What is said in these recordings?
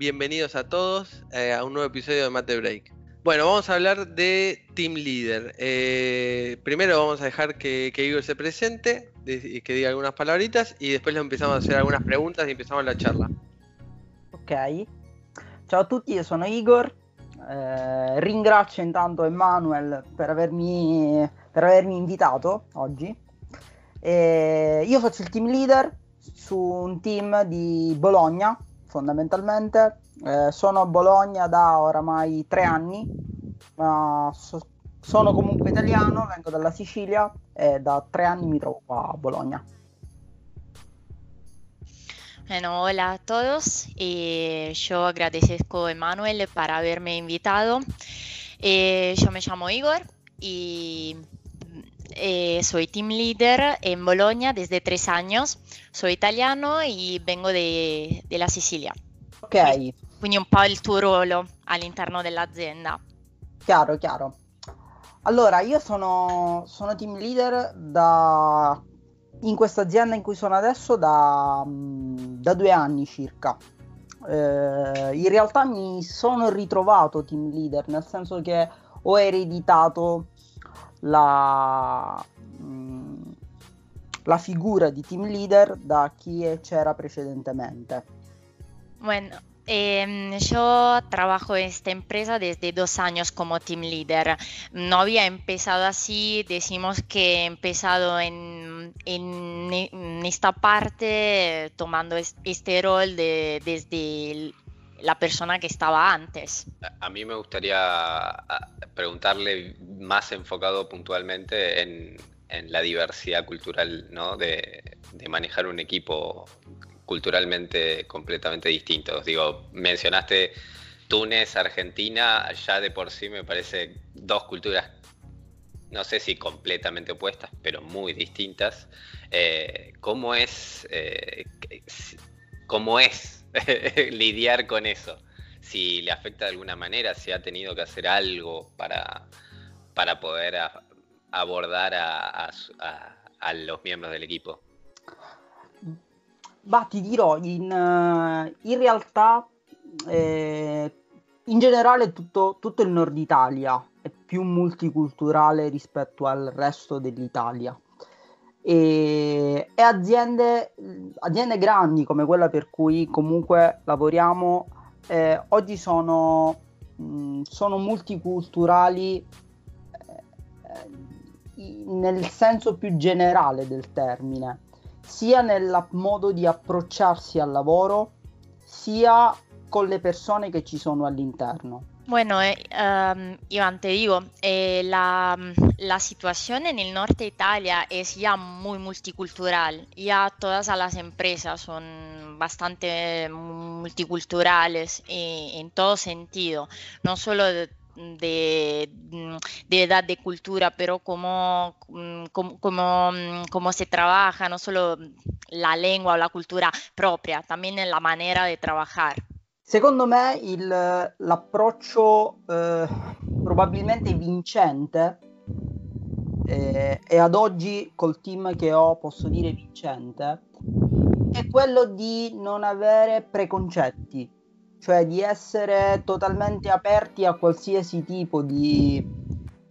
Bienvenidos a todos eh, a un nuevo episodio de Mate Break. Bueno, vamos a hablar de Team Leader. Eh, primero vamos a dejar que, Igor se presente, y que diga algunas palabritas y después le empezamos a hacer algunas preguntas y empezamos la charla. Ok. Ciao a tutti, io sono Igor. Eh, ringrazio intanto Emanuel per avermi, per avermi invitato oggi. Eh, io faccio team leader su un team di Bologna, fondamentalmente. Eh, sono a Bologna da oramai tre anni, ma so- sono comunque italiano, vengo dalla Sicilia e da tre anni mi trovo a Bologna. Bueno, hola a todos. Eh, yo agradezco a Emanuel para haberme invitado. Eh, yo me llamo Igor y eh, soy team leader en Bologna desde tres años. Soy italiano y vengo de, de la Sicilia. Ok, Quindi un po' il tuo ruolo all'interno dell'azienda. chiaro, chiaro. Allora, io sono, sono team leader da, in questa azienda in cui sono adesso da, mm, da due anni circa. Eh, in realtà mi sono ritrovato team leader, nel senso che ho ereditato la, mm, la figura di team leader da chi c'era precedentemente. Bueno, em, yo trabajo en esta empresa desde dos años como team leader. No había empezado así, decimos que he empezado en, en esta parte eh, tomando es- este rol de, desde el- la persona que estaba antes. A- mí me gustaría preguntarle más enfocado puntualmente en, la diversidad cultural, ¿no? De, manejar un equipo culturalmente completamente distinto. Digo, mencionaste Túnez, Argentina, ya de por sí me parece dos culturas, no sé si completamente opuestas, pero muy distintas. Eh, ¿Cómo es, eh, cómo es lidiar con eso? si le afecta de alguna manera, si ha tenido que hacer algo para, para poder a- abordar a, a a- los miembros del equipo. Ma ti dirò, in, eh, in realtà eh, in generale tutto, tutto il nord Italia è più multiculturale rispetto al resto dell'Italia. E, e aziende, aziende grandi come quella per cui comunque lavoriamo eh, oggi sono, mh, sono multiculturali eh, nel senso più generale del termine sia nel modo di approcciarsi al lavoro, sia con le persone che ci sono all'interno. Bueno, eh, um, Iván, te digo, eh, la, la situación en el norte de Italia es ya muy multicultural. Ya todas las empresas son bastante multiculturales eh, en todo sentido, no solo de, de, edad de cultura, pero cómo, cómo, cómo se trabaja, no solo la lengua o la cultura propia, también en la manera de trabajar. Secondo me il- l'approccio eh, probabilmente vincente eh, e ad oggi col team che ho posso dire vincente è quello di non avere preconcetti, cioè di essere totalmente aperti a qualsiasi tipo di,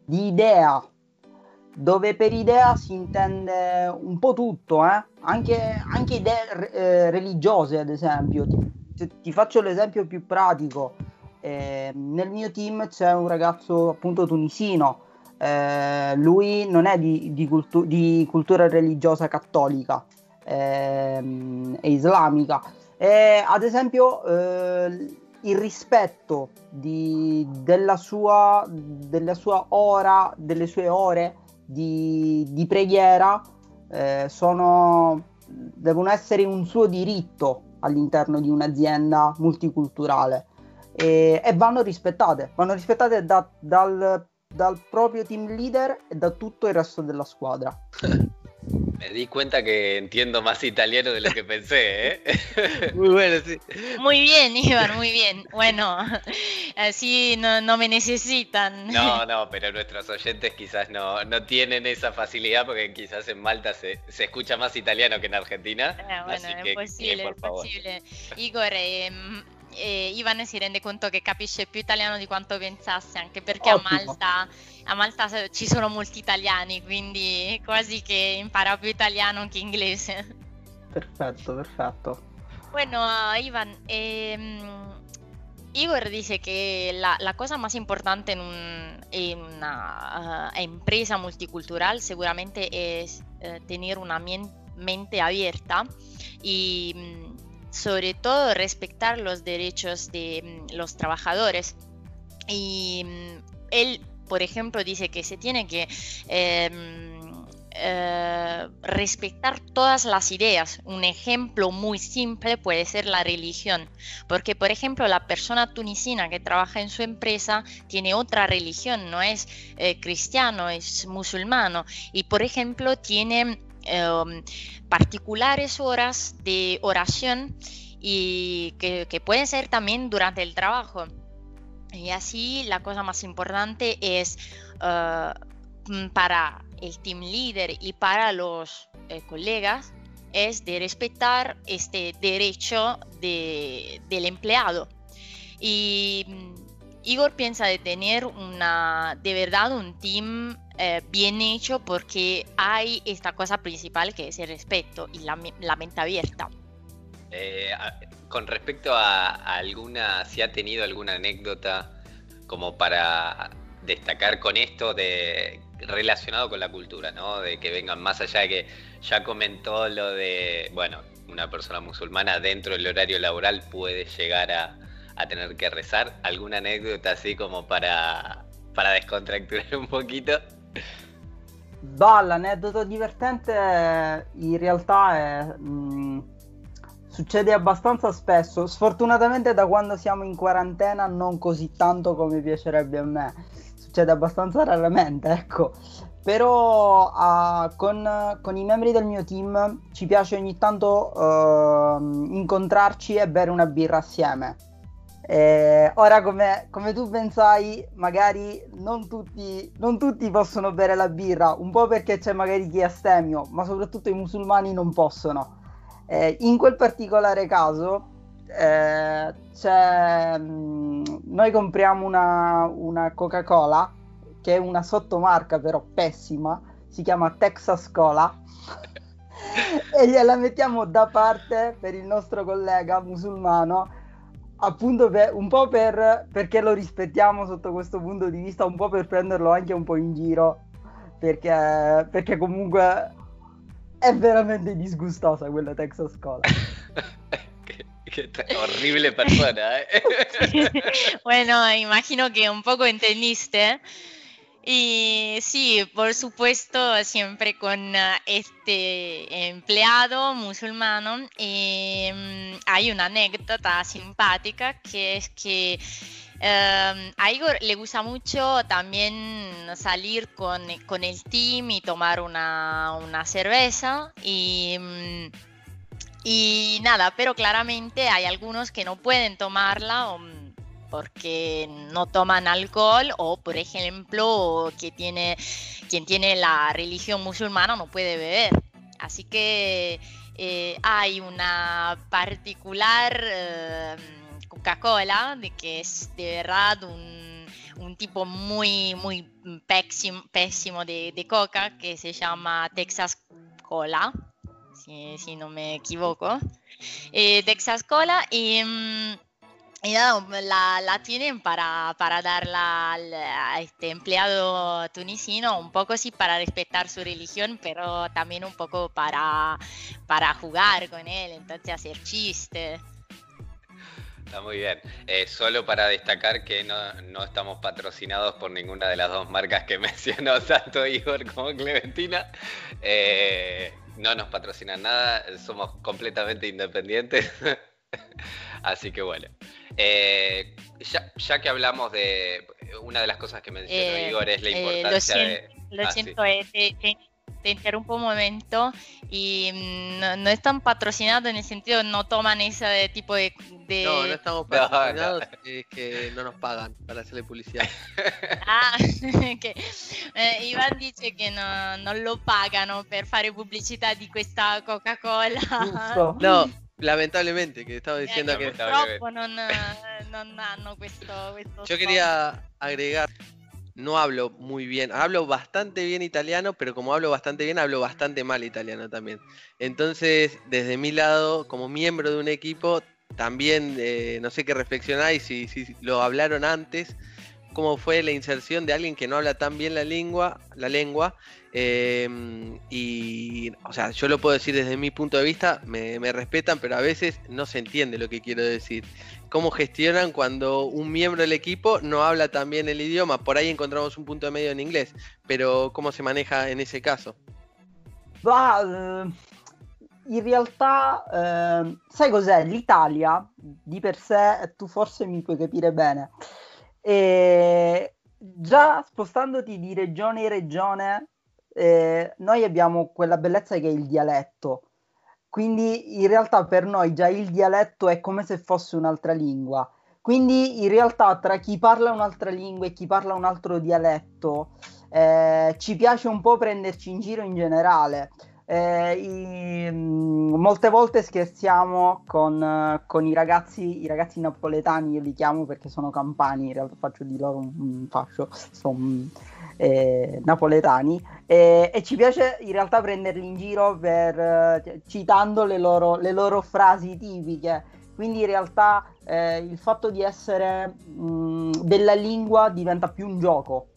di idea, dove per idea si intende un po' tutto, eh? anche, anche idee eh, religiose ad esempio. Ti, ti- faccio l'esempio più pratico. Eh, nel mio team c'è un ragazzo appunto tunisino, eh, lui non è di, di cultu- di cultura religiosa cattolica, ehm, è islamica. E, ad esempio eh, il rispetto di- della, sua, della sua ora, delle sue ore di, di preghiera eh, sono, devono essere un suo diritto all'interno di un'azienda multiculturale e, e vanno rispettate, vanno rispettate da- dal, dal proprio team leader e da tutto il resto della squadra. Me di cuenta que entiendo más italiano de lo que pensé, ¿eh? Muy bueno, sí. Muy bien, Iván, muy bien. Bueno, así no, no me necesitan. No, no, pero nuestros oyentes quizás no, no tienen esa facilidad porque quizás en Malta se, se escucha más italiano que en Argentina. Eh, bueno, así es que, posible, que, por es favor. posible. Igor, eh, eh, Ivan si rende conto che capisce più italiano di quanto pensasse, anche perché a Malta, a Malta, ci sono molti italiani, quindi quasi che impara più italiano che inglese. Perfetto, perfetto. Bueno, Ivan, eh, Igor dice que la, la, cosa más importante en, un, en una uh, empresa multicultural seguramente es uh, tener una mente abierta y mm, sobre todo respetar los derechos de mm, los trabajadores. Y mm, él, por ejemplo, dice que se tiene que eh, eh, respetar todas las ideas. Un ejemplo muy simple puede ser la religión, porque por ejemplo la persona tunisina que trabaja en su empresa tiene otra religión, no es eh, cristiano, es musulmano y por ejemplo tiene em, particulares horas de oración y que, pueden ser también durante el trabajo. Y así la cosa más importante es eh, para el team leader y para los eh, colegas es de respetar este derecho del empleado. Y mm, Igor piensa de tener una, de verdad un team eh, bien hecho porque hay esta cosa principal que es el respeto y la, mente abierta. Eh, con respecto a, a, alguna, si ha tenido alguna anécdota como para destacar con esto de relacionado con la cultura, ¿no? De que vengan más allá de que ya comentó lo de, bueno, una persona musulmana dentro del horario laboral puede llegar a, tener que rezar. ¿Alguna anécdota así como para, para descontracturar un pochino? Bah, l'aneddoto divertente in realtà è, mh, succede abbastanza spesso, sfortunatamente da quando siamo in quarantena non così tanto come piacerebbe a me succede abbastanza raramente, ecco. Però uh, con, con, i membri del mio team ci piace ogni tanto uh, incontrarci e bere una birra assieme. E ora, come, come, tu pensai, magari non tutti, non tutti possono bere la birra, un po' perché c'è magari chi è astemio, ma soprattutto i musulmani non possono. E in quel particolare caso, eh, mh, mm, noi compriamo una, una Coca-Cola che è una sottomarca però pessima, si chiama Texas Cola e gliela mettiamo da parte per il nostro collega musulmano appunto per, un po' per, perché lo rispettiamo sotto questo punto di vista, un po' per prenderlo anche un po' in giro perché, perché comunque è veramente disgustosa quella Texas Cola. Qué horrible persona. ¿eh? bueno, imagino que un poco entendiste. Y sí, por supuesto, siempre con ah, este empleado musulmano mm, hay una anécdota simpática que es que em, a Igor le gusta mucho también salir con, con el team y tomar una, una cerveza y mm, y nada, pero claramente hay algunos que no pueden tomarla porque no toman alcohol o, por ejemplo, que tiene, quien tiene la religión musulmana no puede beber. Así que eh, hay una particular eh, Coca-Cola, de que es de verdad un, un tipo muy, muy pésimo, pésimo de, coca que se llama Texas Cola si, no me equivoco, eh, Texas Cola y, la, tienen para, para darla al, este empleado tunisino, un poco sí para respetar su religión, pero también un poco para, para jugar con él, entonces hacer chistes. Está muy bien. Eh, solo para destacar que no, no, estamos patrocinados por ninguna de las dos marcas que mencionó tanto Igor como Clementina. Eh, no nos patrocinan nada, somos completamente independientes. Así que bueno. Eh, ya, que hablamos de. Una de las cosas que mencionó eh, Igor es la eh, importancia de. Lo ah, siento, te, interrumpo un momento y mm, no, están patrocinados en el sentido no toman ese tipo de, no no estamos patrocinados es que no nos pagan para hacerle publicidad. Ah que eh, Ivan dice che no, non lo pagano per fare pubblicità di questa Coca-Cola. No lamentablemente, que estaba diciendo que... Yo quería agregar, no hablo muy bien, hablo bastante bien italiano, pero como hablo bastante bien, hablo bastante mal italiano también. Entonces, desde mi lado, como miembro de un equipo, también eh, no sé qué reflexionáis, si, si lo hablaron antes, cómo fue la inserción de alguien que no habla tan bien la lengua, la lengua em, y, o sea, yo lo puedo decir desde mi punto de vista, me, respetan, pero a veces no se entiende lo que quiero decir. ¿Cómo gestionan cuando un miembro del equipo no habla tan bien el idioma? Por ahí encontramos un punto de medio en inglés, pero ¿cómo se maneja en ese caso? Va, eh, in realtà, eh, sai cos'è? L'Italia di per sé, tu forse mi puoi capire bene, e già spostandoti di regione in regione, eh, noi abbiamo quella bellezza che è il dialetto. Quindi in realtà per noi già il dialetto è come se fosse un'altra lingua. Quindi in realtà tra chi parla un'altra lingua e chi parla un altro dialetto eh, ci piace un po' prenderci in giro in generale. Eh, i, mm, molte volte scherziamo con, con, i ragazzi, i ragazzi napoletani, io li chiamo perché sono campani, in realtà faccio di loro un, un fascio, sono eh, napoletani, e, e, ci piace in realtà prenderli in giro per, eh, citando le loro, le loro, frasi tipiche. Quindi in realtà eh, il fatto di essere mh, mm, della lingua diventa più un gioco,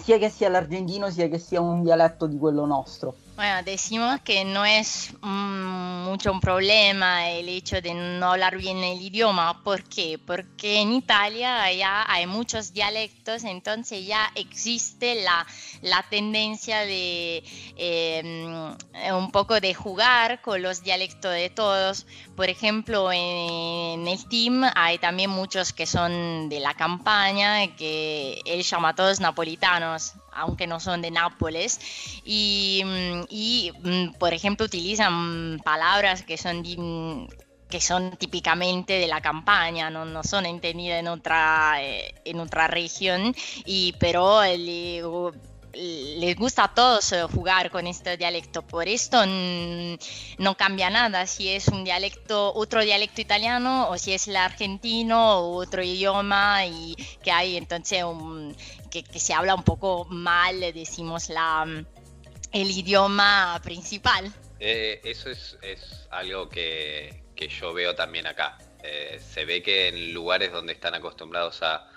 sia che sia l'argentino sia che sia un dialetto di quello nostro. Bueno, decimos que no es mm, mucho un problema el hecho de no hablar bien el idioma. ¿Por qué? Porque en Italia ya hay muchos dialectos, entonces ya existe la, la tendencia de em, un poco de jugar con los dialectos de todos. Por ejemplo, en, el team hay también muchos que son de la campaña, que él llama a todos napolitanos aunque no son de Nápoles, y, mm, por ejemplo utilizan palabras que son que son típicamente de la campaña, no, no son entendidas en otra, eh, en otra región, y, pero les gusta a todos eh, jugar con este dialecto. Por esto no cambia nada si es un dialecto, otro dialecto italiano o si es el argentino o otro idioma y que hay entonces un, que, se habla un poco mal, decimos, la, el idioma principal. Eh, eso es, algo que, yo veo también acá. Eh, se ve que en lugares donde están acostumbrados a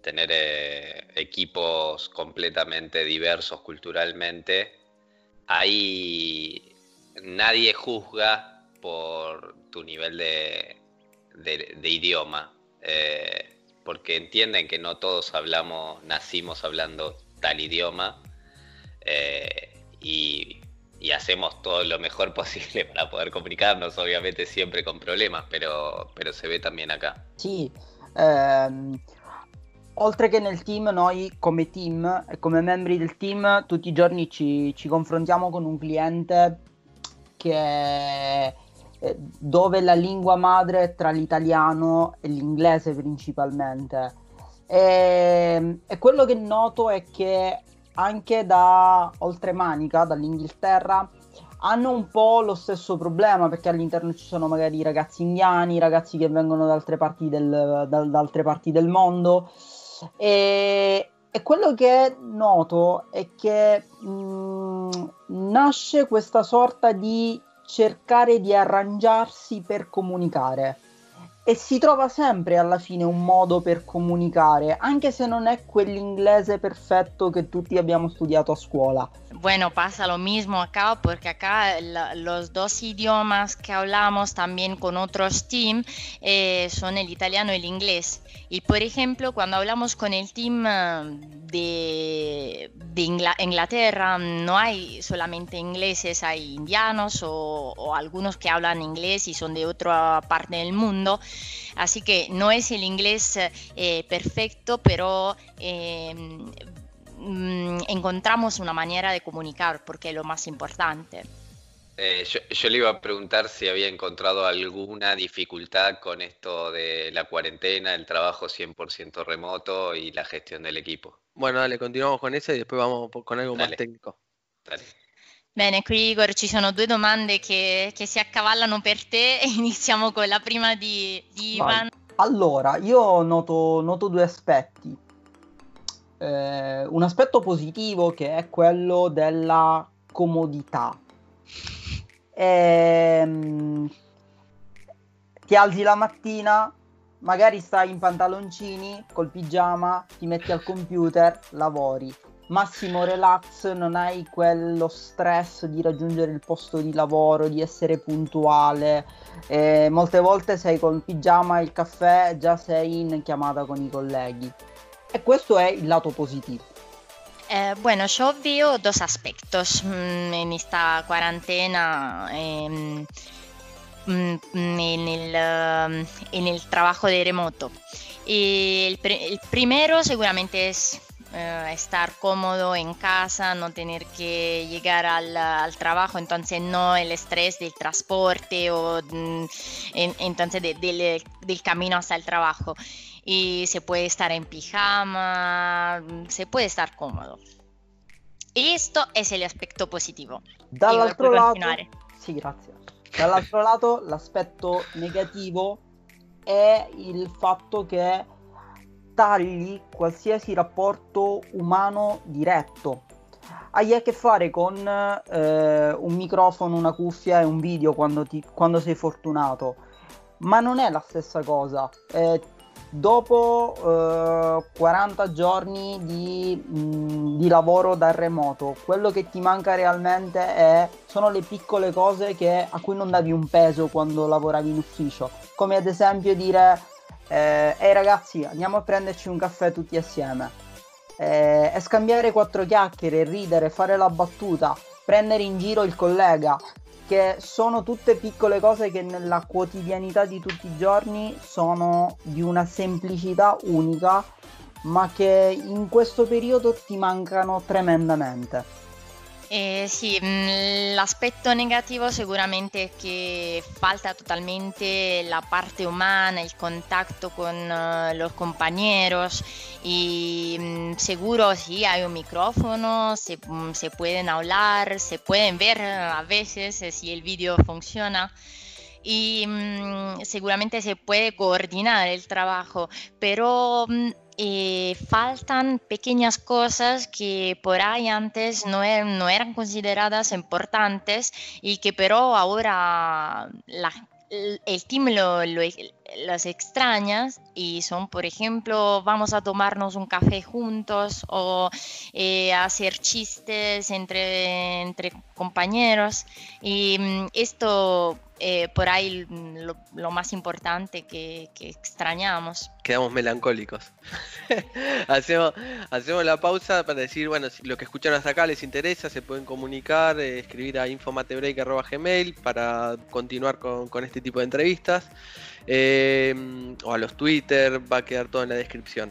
tener eh, equipos completamente diversos culturalmente, ahí nadie juzga por tu nivel de, de, idioma porque entienden que no todos hablamos, nacimos hablando tal idioma eh, y, hacemos todo lo mejor posible para poder comunicarnos, obviamente siempre con problemas, pero, pero se ve también acá. Sì, ehm, oltre che nel team, noi come team come membri del team tutti i giorni ci, ci confrontiamo con un cliente che Eh, dove la lingua madre è tra l'italiano e l'inglese principalmente. E, e quello che noto è che anche da oltremanica, dall'Inghilterra, hanno un po' lo stesso problema perché all'interno ci sono magari ragazzi indiani, ragazzi che vengono da altre parti del, da, da altre parti del mondo. E, e, quello che noto è che mh, mm, nasce questa sorta di cercare di arrangiarsi per comunicare e si trova sempre alla fine un modo per comunicare, anche se non è quell'inglese perfetto che tutti abbiamo studiato a scuola. Bueno, pasa lo mismo acá porque acá los dos idiomas que hablamos también con otros team eh, son el italiano y el inglés. Y por ejemplo, cuando hablamos con el team eh, de, de Inglaterra, no hay solamente ingleses, hay indianos o, algunos que hablan inglés y son de otra parte del mundo. Así que no es el inglés eh, perfecto, pero Mm, encontramos una manera de comunicar, porque es lo más importante. Eh, yo, le iba a preguntar si había encontrado alguna dificultad con esto de la cuarentena, el trabajo 100% remoto y la gestión del equipo. Bueno, dale, continuamos con eso y después vamos con algo más técnico. Dale. Bene, qui Igor ci sono due domande che, che si accavallano per te e iniziamo con la prima di, di Ivan. Allora, io noto, noto due aspetti. Eh, un aspetto positivo che è quello della comodità. Ehm, ti alzi la mattina, magari stai in pantaloncini, col pigiama, ti metti al computer, lavori. Massimo relax, non hai quello stress di raggiungere il posto di lavoro, di essere puntuale. Eh, molte volte sei col pigiama e il caffè, già sei in chiamata con i colleghi. E questo è il lato positivo. Eh, bueno, yo veo dos aspectos mm, en esta cuarentena. Eh, en, el, en el trabajo de remoto. El, el primero seguramente es Uh, estar cómodo en casa, no tener que llegar al, al, trabajo, entonces no el estrés del transporte o mm, en, entonces de, de, del camino hasta el trabajo. Y se puede estar en pijama, se puede estar cómodo. Y esto es el aspetto positivo. Dall'altro lato, sì, grazie. Dall'altro lato, l'aspetto negativo è il fatto che tagli qualsiasi rapporto umano diretto. Hai a che fare con eh, un microfono, una cuffia e un video quando, ti, quando sei fortunato, ma non è la stessa cosa. Eh, dopo eh, 40 giorni di, mh, di, lavoro da remoto, quello che ti manca realmente è, sono le piccole cose che, a cui non davi un peso quando lavoravi in ufficio, come ad esempio dire eh, ehi ragazzi andiamo a prenderci un caffè tutti assieme eh, e scambiare quattro chiacchiere, ridere, fare la battuta, prendere in giro il collega, che sono tutte piccole cose che nella quotidianità di tutti i giorni sono di una semplicità unica, ma che in questo periodo ti mancano tremendamente. Eh, sì, mm, l'aspetto negativo sicuramente è che falta totalmente la parte umana, il contatto con uh, los compañeros y um, seguro sí hay un micrófono, se, um, se, pueden hablar, se pueden ver a veces eh, si el video funciona y um, seguramente se puede coordinar el trabajo, pero eh, faltan pequeñas cosas que por ahí antes no, no eran consideradas importantes y que pero ahora la, el team lo, lo, las extrañas y son, por ejemplo, vamos a tomarnos un café juntos o eh, hacer chistes entre, entre compañeros. Y mm, esto eh, por ahí lo, más importante que, que, extrañamos. Quedamos melancólicos. hacemos, hacemos la pausa para decir, bueno, si lo que escucharon hasta acá les interesa, se pueden comunicar, eh, escribir a infomatebreak.gmail para continuar con, con, este tipo de entrevistas. Eh, o a los Twitter, va a quedar todo en la descripción.